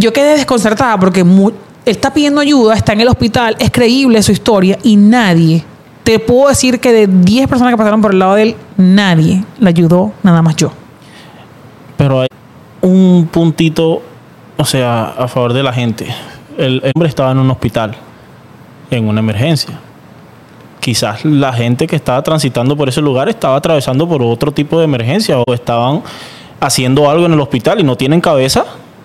yo quedé desconcertada porque él está pidiendo ayuda, está en el hospital, es creíble su historia y nadie, te puedo decir que de 10 personas que pasaron por el lado de él, nadie le ayudó, nada más yo. Pero hay un puntito, o sea, a favor de la gente. El hombre estaba en un hospital, en una emergencia. Quizás la gente que estaba transitando por ese lugar estaba atravesando por otro tipo de emergencia o estaban haciendo algo en el hospital y no tienen cabeza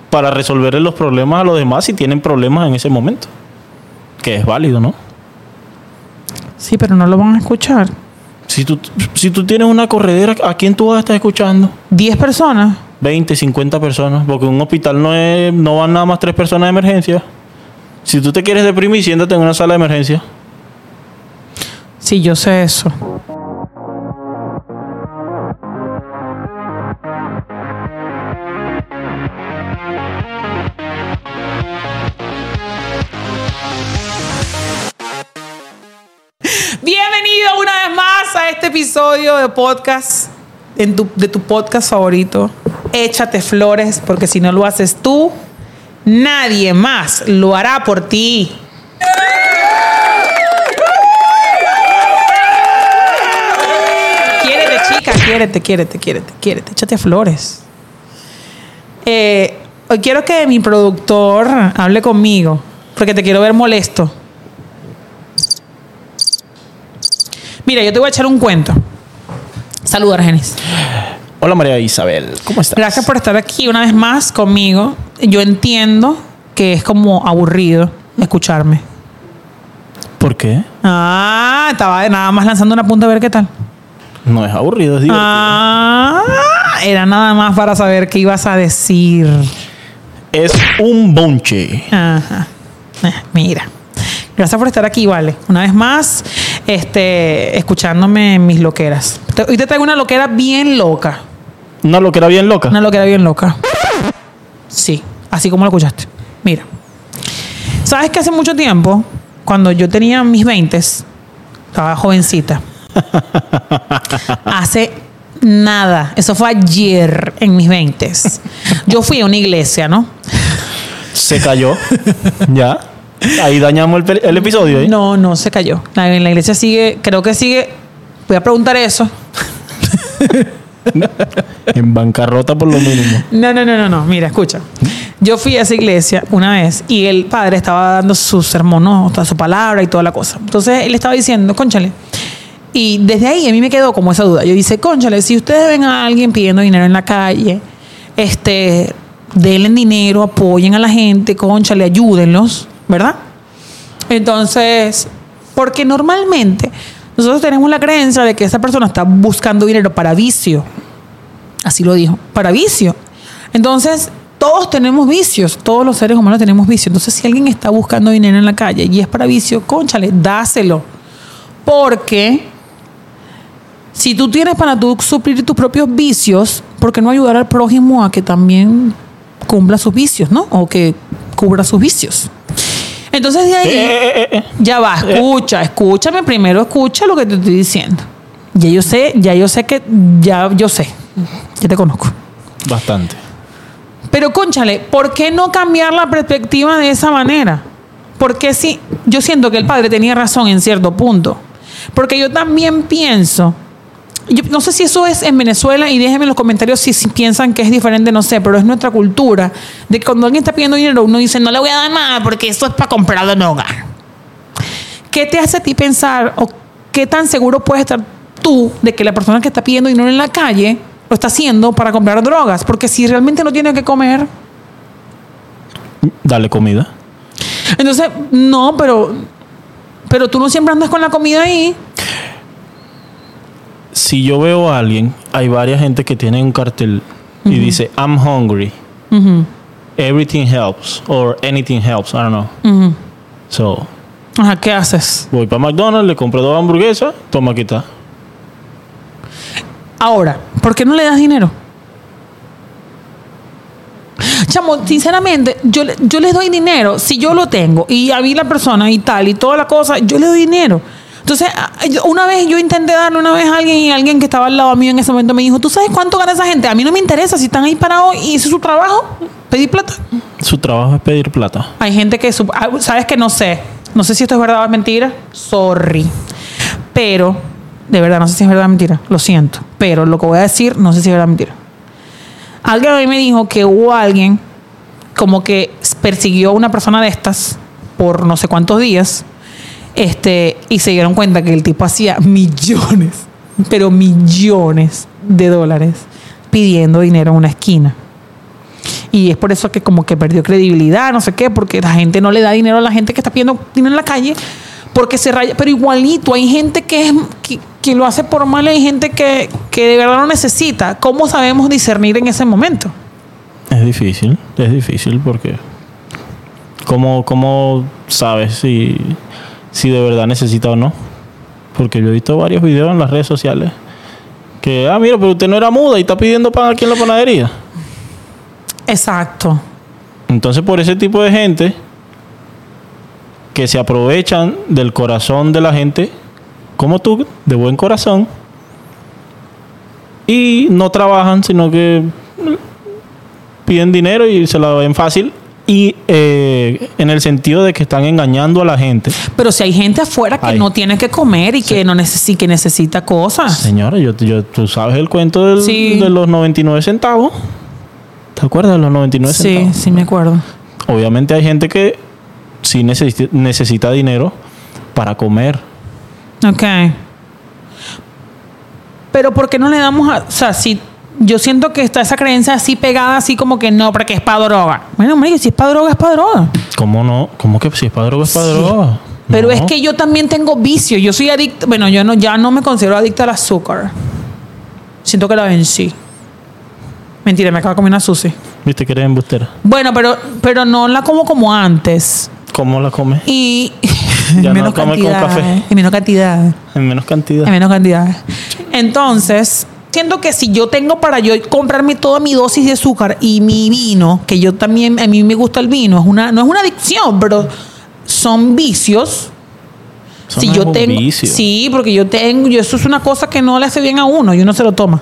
para resolverle los problemas a los demás si tienen problemas en ese momento. Que es válido, ¿no? Sí, pero no lo van a escuchar. Si tú, si tú tienes una corredera, ¿a quién tú vas a estar escuchando? 10 personas. 20, 50 personas, porque un hospital no es, no van nada más tres personas de emergencia. Si tú te quieres deprimir, siéntate en una sala de emergencia. Sí, yo sé eso. Episodio de podcast, en tu- de tu podcast favorito. Échate flores, porque si no lo haces tú, nadie más lo hará por ti. Quiérete, chica, quiérete, quiérete, quiérete, quiérete. Échate flores. Eh, hoy quiero que mi productor hable conmigo, porque te quiero ver molesto. Mira, yo te voy a echar un cuento. Saluda, Argenis. Hola María Isabel, ¿cómo estás? Gracias por estar aquí una vez más conmigo. Yo entiendo que es como aburrido escucharme. ¿Por qué? Ah, estaba nada más lanzando una punta a ver qué tal. No es aburrido, es divertido. Ah, era nada más para saber qué ibas a decir. Es un bonche. Ajá. Eh, Mira. Gracias por estar aquí, vale. Una vez más, este, escuchándome mis loqueras. Te- Hoy te traigo una loquera bien loca. Una loquera bien loca. Una loquera bien loca. Sí, así como lo escuchaste. Mira. ¿Sabes que hace mucho tiempo, cuando yo tenía mis 20, estaba jovencita? hace nada. Eso fue ayer en mis 20. Yo fui a una iglesia, ¿no? Se cayó. ya. Ahí dañamos el, episodio. ¿eh? No, no se cayó. La, la iglesia sigue, creo que sigue. Voy a preguntar eso. En bancarrota por lo mínimo. No, no, no, no, no. Mira, escucha. Yo fui a esa iglesia una vez y el padre estaba dando su sermón, ¿no? Toda su palabra y toda la cosa. Entonces él estaba diciendo, conchale. Y desde ahí a mí me quedó como esa duda. Yo dice, conchale, si ustedes ven a alguien pidiendo dinero en la calle, este, denle dinero, apoyen a la gente, conchale, ayúdenlos, ¿verdad? Entonces, porque normalmente nosotros tenemos la creencia de que esa persona está buscando dinero para vicio. Así lo dijo, para vicio. Entonces, todos tenemos vicios, todos los seres humanos tenemos vicios. Entonces, si alguien está buscando dinero en la calle y es para vicio, conchale, dáselo. Porque si tú tienes para tú suplir tus propios vicios, ¿por qué no ayudar al prójimo a que también cumpla sus vicios, ¿no? O que cubra sus vicios. Entonces, de ahí... Eh, eh, eh. Ya va, escucha, escúchame primero, escucha lo que te estoy diciendo. Ya yo sé, ya yo sé que, ya yo sé, ya te conozco. Bastante. Pero conchale, ¿por qué no cambiar la perspectiva de esa manera? Porque si yo siento que el padre tenía razón en cierto punto. Porque yo también pienso, yo no sé si eso es en Venezuela y déjenme en los comentarios si, si piensan que es diferente, no sé, pero es nuestra cultura de que cuando alguien está pidiendo dinero uno dice no le voy a dar nada porque esto es para comprarlo en hogar. ¿Qué te hace a ti pensar o qué tan seguro puedes estar tú de que la persona que está pidiendo dinero en la calle lo está haciendo para comprar drogas? Porque si realmente no tiene que comer, Dale comida. entonces no, pero pero tú no siempre andas con la comida ahí. Si yo veo a alguien, hay varias gente que tiene un cartel y dice, I'm hungry. Everything helps. Or anything helps. I don't know. So, Ajá, ¿qué haces? voy para McDonald's, le compro dos hamburguesas, toma aquí está. Ahora, ¿por qué no le das dinero? Chamo, sinceramente, yo, yo les doy dinero si yo lo tengo y a mí la persona y tal y toda la cosa, yo le doy dinero. Entonces, a- yo- una vez yo intenté darle una vez a alguien y alguien que estaba al lado mío en ese momento me dijo, ¿tú sabes cuánto gana esa gente? A mí no me interesa si están ahí parados y ese es su trabajo, pedir plata. Su trabajo es pedir plata. Hay gente que, ah, sabes que no sé, no sé si esto es verdad o es mentira, sorry, pero de verdad no sé si es verdad o mentira, lo siento, pero lo que voy a decir no sé si es verdad o mentira. Alguien a mí me dijo que hubo alguien como que persiguió a una persona de estas por no sé cuántos días, este, y se dieron cuenta que el tipo hacía millones, pero millones de dólares pidiendo dinero en una esquina. Y es por eso que como que perdió credibilidad, no sé qué, porque la gente no le da dinero a la gente que está pidiendo dinero en la calle, porque se raya. Pero igualito, hay gente que, es, que, que lo hace por mal hay gente que, que de verdad lo necesita. ¿Cómo sabemos discernir en ese momento? Es difícil, es difícil porque. ¿Cómo, cómo sabes si, si de verdad necesita o no? Porque yo he visto varios videos en las redes sociales que, ah, mira, pero usted no era muda y está pidiendo pan aquí en la panadería. Exacto. Entonces, por ese tipo de gente que se aprovechan del corazón de la gente, como tú, de buen corazón, y no trabajan, sino que piden dinero y se la ven fácil, y eh, en el sentido de que están engañando a la gente. Pero si hay gente afuera que Ay. no tiene que comer y que no necesita, que necesita cosas. Señora, yo, yo- tú sabes el cuento del- Sí. de los 99 centavos. ¿Te acuerdas de los 99 Sí, centavos? sí me acuerdo. Obviamente hay gente que sí necesita, necesita dinero para comer. Ok. Pero ¿por qué no le damos a... O sea, si yo siento que está esa creencia así pegada, así como que no, porque es para droga. Bueno, marico, si es para droga, es para droga. ¿Cómo no? ¿Cómo que si es para droga, es para Sí. droga? Pero No. es que yo también tengo vicio. Yo soy adicta... Bueno, yo no, ya no me considero adicta al azúcar. Siento que la vencí. Mentira, me acabo de comer una sushi. ¿Viste que eres embustera? Bueno, pero, pero no la como como antes. ¿Cómo la comes? Y Ya en no menos come con café. En menos cantidad. En menos cantidad. En menos cantidad. Entonces, siento que si yo tengo para yo comprarme toda mi dosis de azúcar y mi vino, que yo también, a mí me gusta el vino, es una, no es una adicción, pero son vicios. Eso si yo tengo. vicio. Sí, porque yo tengo, yo, eso es una cosa que no le hace bien a uno y uno se lo toma.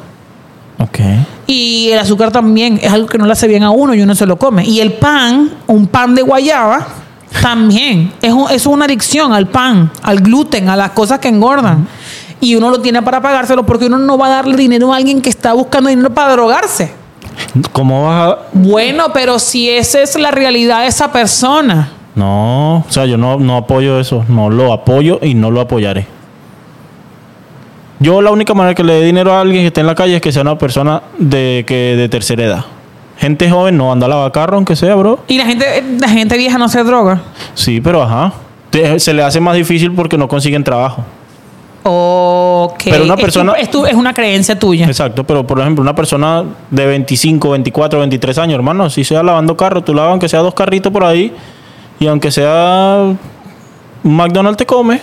Ok. Y el azúcar también es algo que no le hace bien a uno y uno se lo come. Y el pan, un pan de guayaba, también. Es, un- es una adicción al pan, al gluten, a las cosas que engordan. Y uno lo tiene para pagárselo porque uno no va a darle dinero a alguien que está buscando dinero para drogarse. ¿Cómo vas a.? Bueno, pero si esa es la realidad de esa persona. No, o sea, yo no, no apoyo eso. No lo apoyo y no lo apoyaré. Yo la única manera que le dé dinero a alguien que esté en la calle es que sea una persona de, que, de tercera edad. Gente joven no anda a lavar carro, aunque sea, bro. Y la gente, la gente vieja no se droga. Sí, pero ajá. Se le hace más difícil porque no consiguen trabajo. Ok. Pero una Es tu- persona- Es, tu- es una creencia tuya. Exacto, pero por ejemplo, una persona de 25, 24, 23 años, hermano, si sea lavando carro, tú lavas aunque sea dos carritos por ahí y aunque sea un McDonald's te come,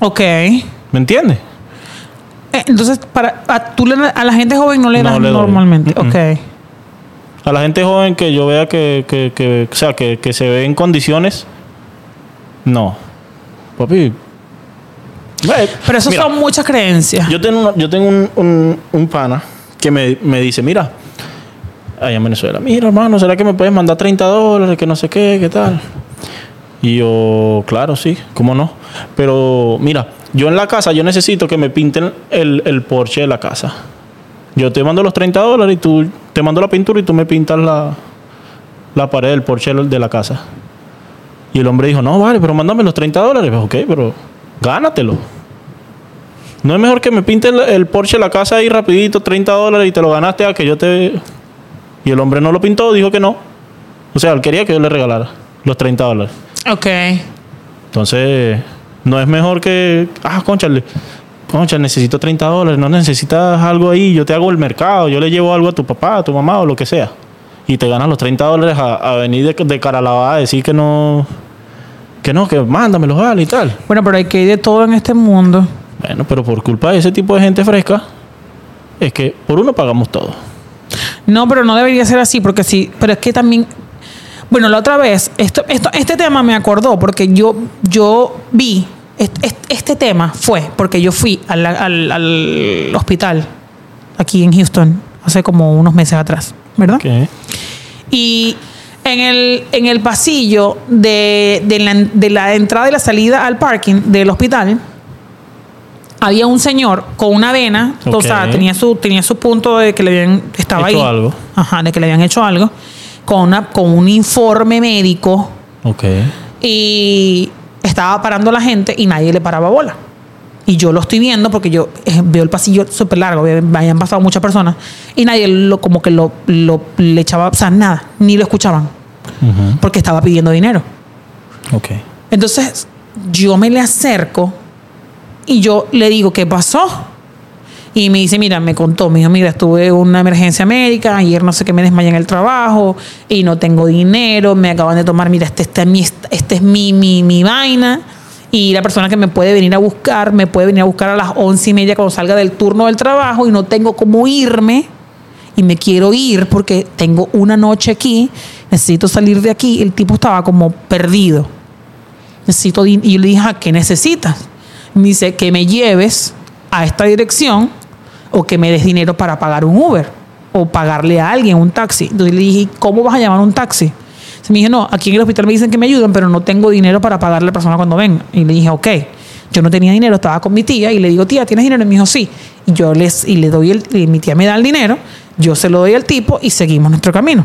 Ok. ¿me entiendes? Eh, Entonces, para, a, tú le- a la gente joven no le No das le normalmente. Mm-mm. Ok. A la gente joven que yo vea que, que, que- o sea, que, que se ve en condiciones, no. Papi. Ve, Pero eso mira, son muchas creencias. Yo tengo, una- yo tengo un, un- un pana que me, me dice, mira, allá en Venezuela, mira hermano, ¿será que me puedes mandar 30 dólares? Que no sé qué, qué tal. Y yo, claro, sí, ¿cómo no? Pero mira, yo en la casa, yo necesito que me pinten el, el porche de la casa. Yo te mando los 30 dólares y tú te mando la pintura y tú me pintas la, la pared del porche de la casa. Y el hombre dijo, no, vale, pero mándame los 30 dólares. Pues, ok, pero gánatelo. No es mejor que me pinte el, el Porsche de la casa ahí rapidito, 30 dólares y te lo ganaste a que yo te... Y el hombre no lo pintó, dijo que no. O sea, él quería que yo le regalara los 30 dólares. Ok. Entonces, no es mejor que... Ah, conchale. Concha, necesito 30 dólares. No necesitas algo ahí. Yo te hago el mercado. Yo le llevo algo a tu papá, a tu mamá o lo que sea. Y te ganas los 30 dólares a, a venir de, de cara lavada a decir que no... Que no, que mándamelos, vale y tal. Bueno, pero hay que ir de todo en este mundo. Bueno, pero por culpa de ese tipo de gente fresca, es que por uno pagamos todo. No, pero no debería ser así, porque sí. Pero es que también. Bueno, la otra vez, esto, esto, este tema me acordó, porque yo, yo vi. Este, tema fue porque yo fui al, al- al hospital aquí en Houston hace como unos meses atrás, ¿verdad? ¿Qué? Y En el, en el pasillo de, de la, de la entrada y la salida al parking del hospital, había un señor con una vena, o sea, tenía su, tenía su punto de que le habían, estaba Hecho ahí. algo. Ajá, de que le habían hecho algo, con, una, con un informe médico Ok. y estaba parando a la gente y nadie le paraba bola. Y yo lo estoy viendo porque yo eh, veo el pasillo súper largo, hayan pasado muchas personas y nadie lo, como que lo, lo- le echaba, o sea, nada, ni lo escuchaban porque estaba pidiendo dinero. Ok. Entonces yo me le acerco y yo le digo, ¿qué pasó? Y me dice, mira, me contó, me dijo, mira, estuve en una emergencia médica, ayer no sé qué me desmayé en el trabajo y no tengo dinero, me acaban de tomar, mira, este, este es, mi, este es mi, mi, mi vaina y la persona que me puede venir a buscar, me puede venir a buscar a las once y media cuando salga del turno del trabajo y no tengo cómo irme y me quiero ir porque tengo una noche aquí, necesito salir de aquí. El tipo estaba como perdido. Necesito y yo le dije, "Ah, ¿qué necesitas? Me dice que me lleves a esta dirección o que me des dinero para pagar un Uber o pagarle a alguien un taxi. Entonces le dije, ¿cómo vas a llamar un taxi? Me dijo, no, aquí en el hospital me dicen que me ayudan, pero no tengo dinero para pagarle a la persona cuando venga. Y le dije, ok. Yo no tenía dinero, estaba con mi tía y le digo, tía, ¿tienes dinero? Y me dijo, sí. Y yo les, y le doy el, y mi tía me da el dinero, yo se lo doy al tipo y seguimos nuestro camino.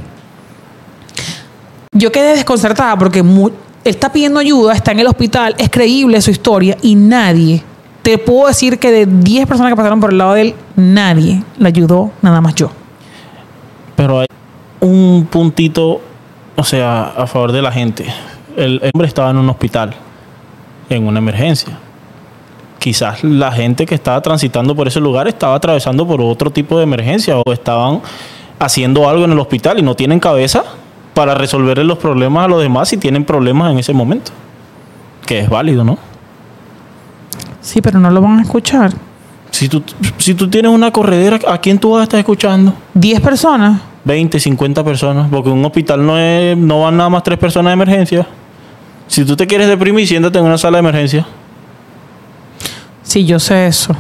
Yo quedé desconcertada porque él está pidiendo ayuda, está en el hospital, es creíble su historia y nadie, te puedo decir que de 10 personas que pasaron por el lado de él, nadie le ayudó, nada más yo. Pero hay un puntito, o sea, a favor de la gente. El, el hombre estaba en un hospital, en una emergencia. Quizás la gente que estaba transitando por ese lugar estaba atravesando por otro tipo de emergencia o estaban haciendo algo en el hospital y no tienen cabeza para resolverle los problemas a los demás si tienen problemas en ese momento. Que es válido, ¿no? Sí, pero no lo van a escuchar. Si tú, si tú tienes una corredera, ¿a quién tú vas a estar escuchando? 10 personas. 20, 50 personas, porque un hospital no es, no van nada más tres personas de emergencia. Si tú te quieres deprimir, siéntate en una sala de emergencia Sí, yo sé eso.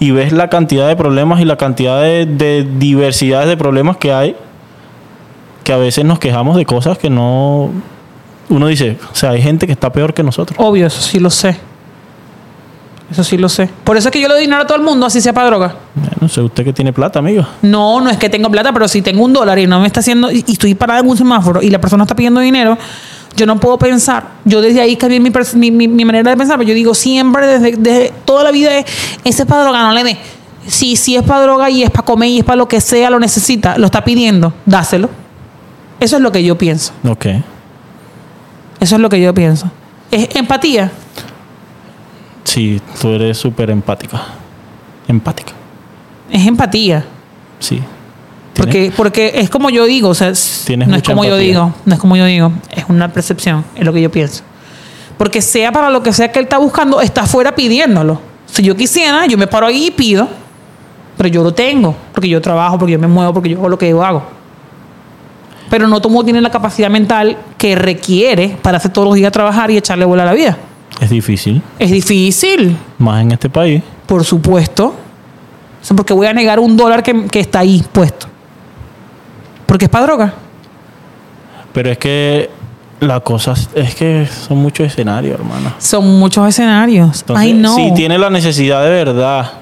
y ves la cantidad de problemas y la cantidad de, de diversidades de problemas que hay, que a veces nos quejamos de cosas que no... Uno dice, o sea, hay gente que está peor que nosotros. Obvio, eso sí lo sé. Eso sí lo sé. Por eso es que yo le doy dinero a todo el mundo, así sea para droga. No sé, usted que tiene plata, amigo. No, no es que tengo plata, pero si tengo un dólar y no me está haciendo, y estoy parada en un semáforo y la persona está pidiendo dinero, yo no puedo pensar. Yo desde ahí cambié mi, mi- mi manera de pensar, pero yo digo siempre, desde, desde toda la vida, es, ese es para droga, no le dé. Si, si es para droga y es para comer y es para lo que sea, lo necesita, lo está pidiendo, dáselo. Eso es lo que yo pienso. Ok. Eso es lo que yo pienso. Es empatía. Sí, tú eres súper empática. Empática. Es empatía. Sí. Porque, porque es como yo digo, o sea, no es como yo digo, no es como yo digo, es una percepción, es lo que yo pienso. Porque sea para lo que sea que él está buscando, está afuera pidiéndolo. Si yo quisiera, yo me paro ahí y pido, pero yo lo tengo, porque yo trabajo, porque yo me muevo, porque yo hago lo que yo hago. Pero no todo mundo tiene la capacidad mental que requiere para hacer todos los días trabajar y echarle bola a la vida. Es difícil, Es difícil, más en este país. por supuesto. O sea, porque voy a negar un dólar que, que está ahí puesto. Porque es para droga. Pero es que la cosa es- que son muchos escenarios, hermano. Son muchos escenarios. Entonces, Ay, no. si tiene la necesidad de verdad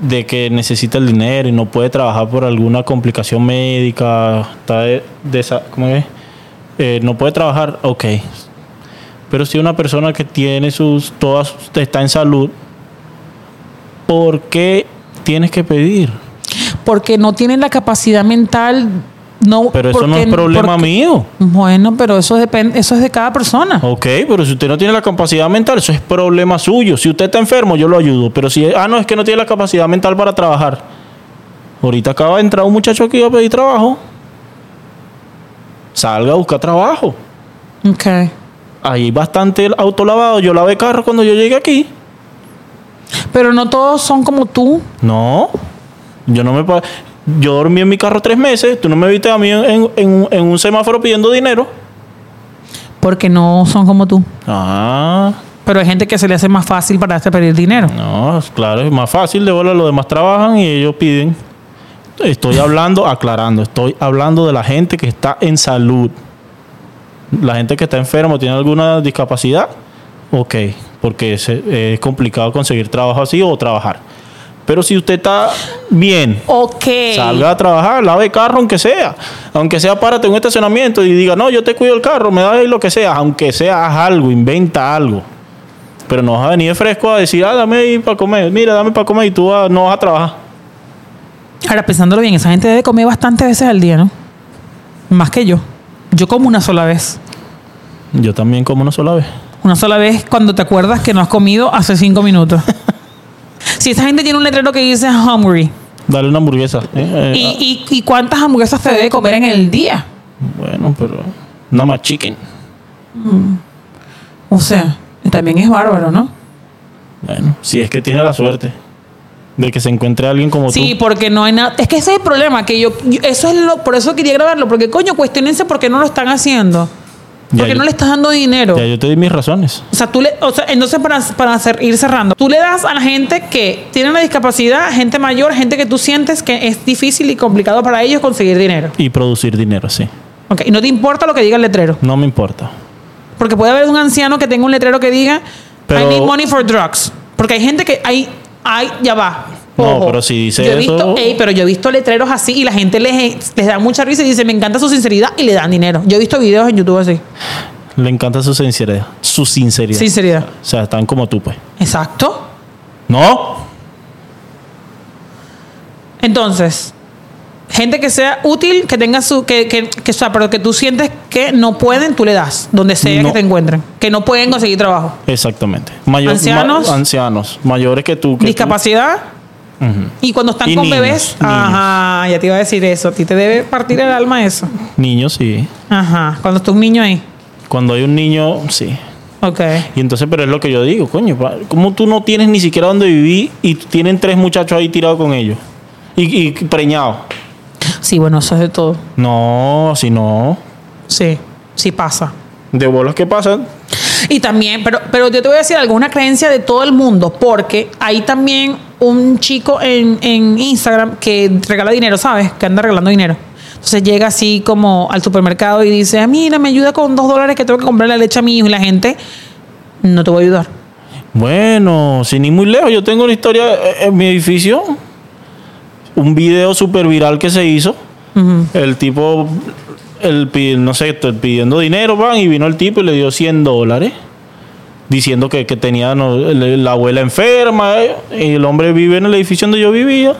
de que necesita el dinero y no puede trabajar por alguna complicación médica, está de, de esa- ¿cómo es? Eh, no puede trabajar, ok. Pero si una persona que tiene sus, todas, está en salud, ¿por qué tienes que pedir? Porque no tienen la capacidad mental. No, Pero eso no es problema porque- mío. Bueno, pero eso depende, eso es de cada persona. Ok, pero si usted no tiene la capacidad mental, eso es problema suyo. Si usted está enfermo, yo lo ayudo. Pero si, ah, no, es que no tiene la capacidad mental para trabajar. Ahorita acaba de entrar un muchacho aquí a pedir trabajo. Salga a buscar trabajo. Ok. Ahí hay bastante autolavado. Yo lavé carro cuando yo llegué aquí. Pero no todos son como tú. No, yo no me... Yo dormí en mi carro tres meses. Tú no me viste a mí en, en- en un- semáforo pidiendo dinero. Porque no son como tú. Ah, Pero hay gente que se le hace más fácil para hacer pedir dinero. no, claro, es más fácil. De bola los demás trabajan y ellos piden. Estoy hablando, aclarando, estoy hablando de la gente que está en salud. La gente que está enferma o tiene alguna discapacidad, ok, porque es, es complicado conseguir trabajo así o trabajar. Pero si usted está bien, salga a trabajar, lave carro aunque sea. Aunque sea párate en un estacionamiento y diga, no, yo te cuido el carro, me da ahí lo que sea. Aunque sea, haz algo, inventa algo. Pero no vas a venir de fresco a decir, ah, dame ahí para comer. Mira, dame para comer y tú vas- no vas a trabajar. Ahora, pensándolo bien, esa gente debe comer bastantes veces al día, ¿no? Más que yo. Yo como una sola vez. Yo también como una sola vez. Una sola vez cuando te acuerdas que no has comido hace cinco minutos. si esa gente tiene un letrero que dice hungry, Dale una hamburguesa. ¿eh? Eh, ¿y, y, y cuántas hamburguesas te debe comer en el día? ah, bueno, pero nada más chicken. O sea, también es bárbaro, ¿no? Bueno, si es que tiene la suerte de que se encuentre alguien como Sí, tú. porque no hay nada. Es que ese es el problema, que yo, yo- eso es lo, por eso quería grabarlo, porque coño, cuestionense por qué no lo están haciendo. Porque yo- no le estás dando dinero. Ya yo te di mis razones. O sea, tú le, o sea, entonces para, para hacer- ir cerrando, tú le das a la gente que tiene una discapacidad, gente mayor, gente que tú sientes que es difícil y complicado para ellos conseguir dinero. Y producir dinero, sí. Ok, y no te importa lo que diga el letrero. No me importa. Porque puede haber un anciano que tenga un letrero que diga Pero- I need money for drugs. Porque hay gente que hay, hay ya va. No, pero si dice yo he visto, eso- ey, pero yo he visto letreros así y la gente les, les da mucha risa y dice, me encanta su sinceridad y le dan dinero. Yo he visto videos en YouTube así. Le encanta su sinceridad. Su sinceridad. Sinceridad. O sea, están como tú, pues. Exacto. No. Entonces, gente que sea útil, que tenga su, que, que, que, o sea, pero que tú sientes que no pueden, tú le das, donde sea No. que te encuentren, que no pueden conseguir trabajo. Exactamente. Mayor- Ancianos. ma- ancianos. Mayores que tú. que tú. Y cuando están Y con niños, bebés, niños. ajá, ya te iba a decir eso, a ti te debe partir el alma eso. Niños, sí. Ajá, cuando está un niño ahí. Cuando hay un niño, sí. Ok. Y entonces, pero es lo que yo digo, coño, ¿cómo tú no tienes ni siquiera dónde vivir y tienen tres muchachos ahí tirados con ellos? Y, y preñados. Sí, bueno, eso es de todo. No, si no. Sí, sí pasa. De bolas que pasan. Y también, pero, pero yo te voy a decir alguna creencia de todo el mundo, porque hay también un chico en, en Instagram que regala dinero, ¿sabes? Que anda regalando dinero. Entonces llega así como al supermercado y dice, "Ah, mira, me ayuda con dos dólares que tengo que comprar la leche a mi hijo. Y la gente, no te voy a ayudar. Bueno, sin ir muy lejos, yo tengo una historia eh, en mi edificio. Un video súper viral que se hizo. El tipo, el, no sé, pidiendo dinero, van, y vino el tipo y le dio 100 dólares. Diciendo que, que tenía no, la abuela enferma. eh, y el hombre vive en el edificio donde yo vivía.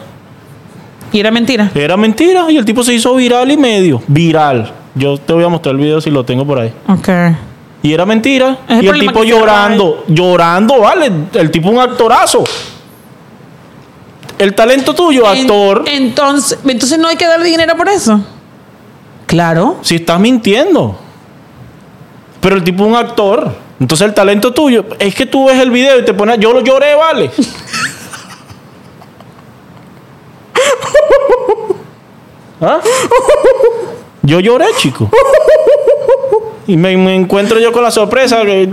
Y era mentira. Era mentira. Y el tipo se hizo viral y medio. Viral. Yo te voy a mostrar el video si lo tengo por ahí. Ok. Y era mentira. El y el tipo llorando, llorando, vale. El tipo un actorazo. El talento tuyo, actor, En- entonces, entonces no hay que darle dinero por eso. Claro. si estás mintiendo. Pero el tipo un actor. Entonces el talento tuyo, es que tú ves el video y te pones, yo lo lloré, vale. ¿Ah? Yo lloré, chico. Y me, me encuentro yo con la sorpresa que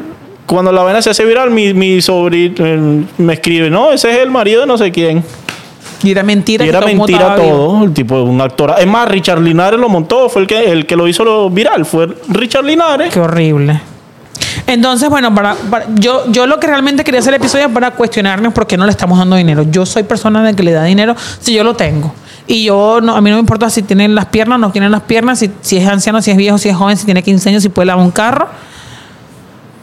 cuando la vaina se hace viral, mi, mi sobrino me escribe, no, ese es el marido de no sé quién. Y era mentira. Y que era todo mentira todo. El tipo un actor. Es más, Richard Linares lo montó, fue el que, el que lo hizo lo viral, fue Richard Linares. Qué horrible. Entonces, bueno, para, para- yo, yo lo que realmente quería hacer el episodio es para cuestionarnos por qué no le estamos dando dinero. Yo soy persona de que le da dinero si yo lo tengo. Y yo, no, a mí no me importa si tienen las piernas, no tienen las piernas, si, si es anciano, si es viejo, si es joven, si tiene 15 años, si puede lavar un carro.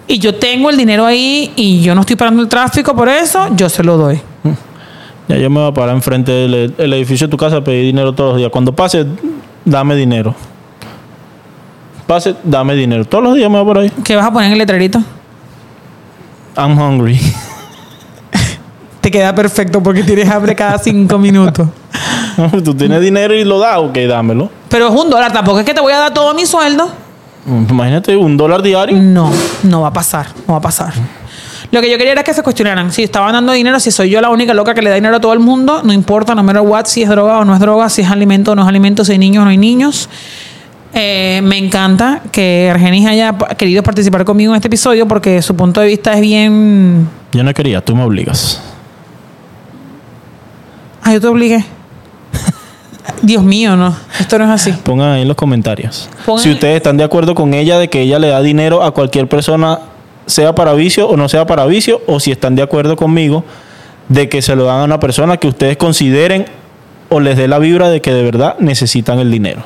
Y yo tengo el dinero ahí y yo no estoy parando el tráfico por eso, yo se lo doy. Ya yo me voy a parar enfrente del el edificio de tu casa a pedir dinero todos los días. Cuando pase, dame dinero. Pase, dame dinero. Todos los días me voy por ahí. ¿Qué vas a poner en el letrerito? I'm hungry. Te queda perfecto porque tienes hambre cada cinco minutos. Tú tienes dinero y lo das, ok, dámelo. Pero es un dólar, tampoco es que te voy a dar todo mi sueldo. Imagínate, un dólar diario. No, no va a pasar, no va a pasar. Lo que yo quería era que se cuestionaran si estaban dando dinero, si soy yo la única loca que le da dinero a todo el mundo, no importa, no matter what, si es droga o no es droga, si es alimento o no es alimento, si hay niños o no hay niños. Eh, me encanta que Argenis haya querido participar conmigo en este episodio porque su punto de vista es bien... Yo no quería, tú me obligas. Ah, yo te obligué. Dios mío, no. Esto no es así. Pongan ahí en los comentarios. Pongan- Si ustedes están de acuerdo con ella de que ella le da dinero a cualquier persona, sea para vicio o no sea para vicio, o si están de acuerdo conmigo de que se lo dan a una persona que ustedes consideren o les dé la vibra de que de verdad necesitan el dinero.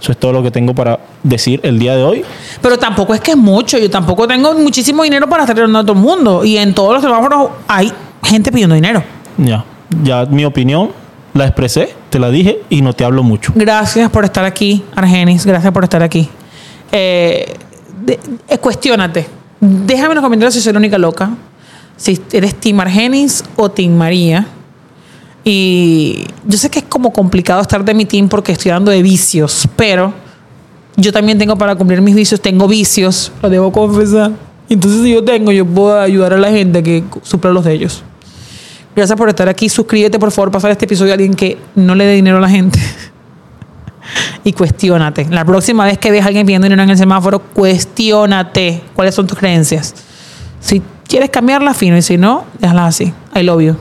Eso es todo lo que tengo para decir el día de hoy. Pero tampoco es que es mucho. Yo tampoco tengo muchísimo dinero para estar dando a todo el mundo. Y en todos los semáforos hay gente pidiendo dinero. Ya, ya mi opinión la expresé, te la dije y no te hablo mucho. Gracias por estar aquí, Argenis. Gracias por estar aquí. Eh, de- eh, cuestiónate. Déjame en los comentarios si soy la única loca. Si eres Team Argenis o Team María. Y yo sé que es como complicado estar de mi team porque estoy dando de vicios, pero yo también tengo para cumplir mis vicios, tengo vicios, lo debo confesar. Entonces, si yo tengo, yo puedo ayudar a la gente que supla los de ellos. Gracias por estar aquí. Suscríbete, por favor, pasar este episodio a alguien que no le dé dinero a la gente. y cuestiónate. La próxima vez que veas a alguien pidiendo dinero en el semáforo, cuestiónate cuáles son tus creencias. Si quieres cambiarla, fino. Y si no, déjala así. I love you.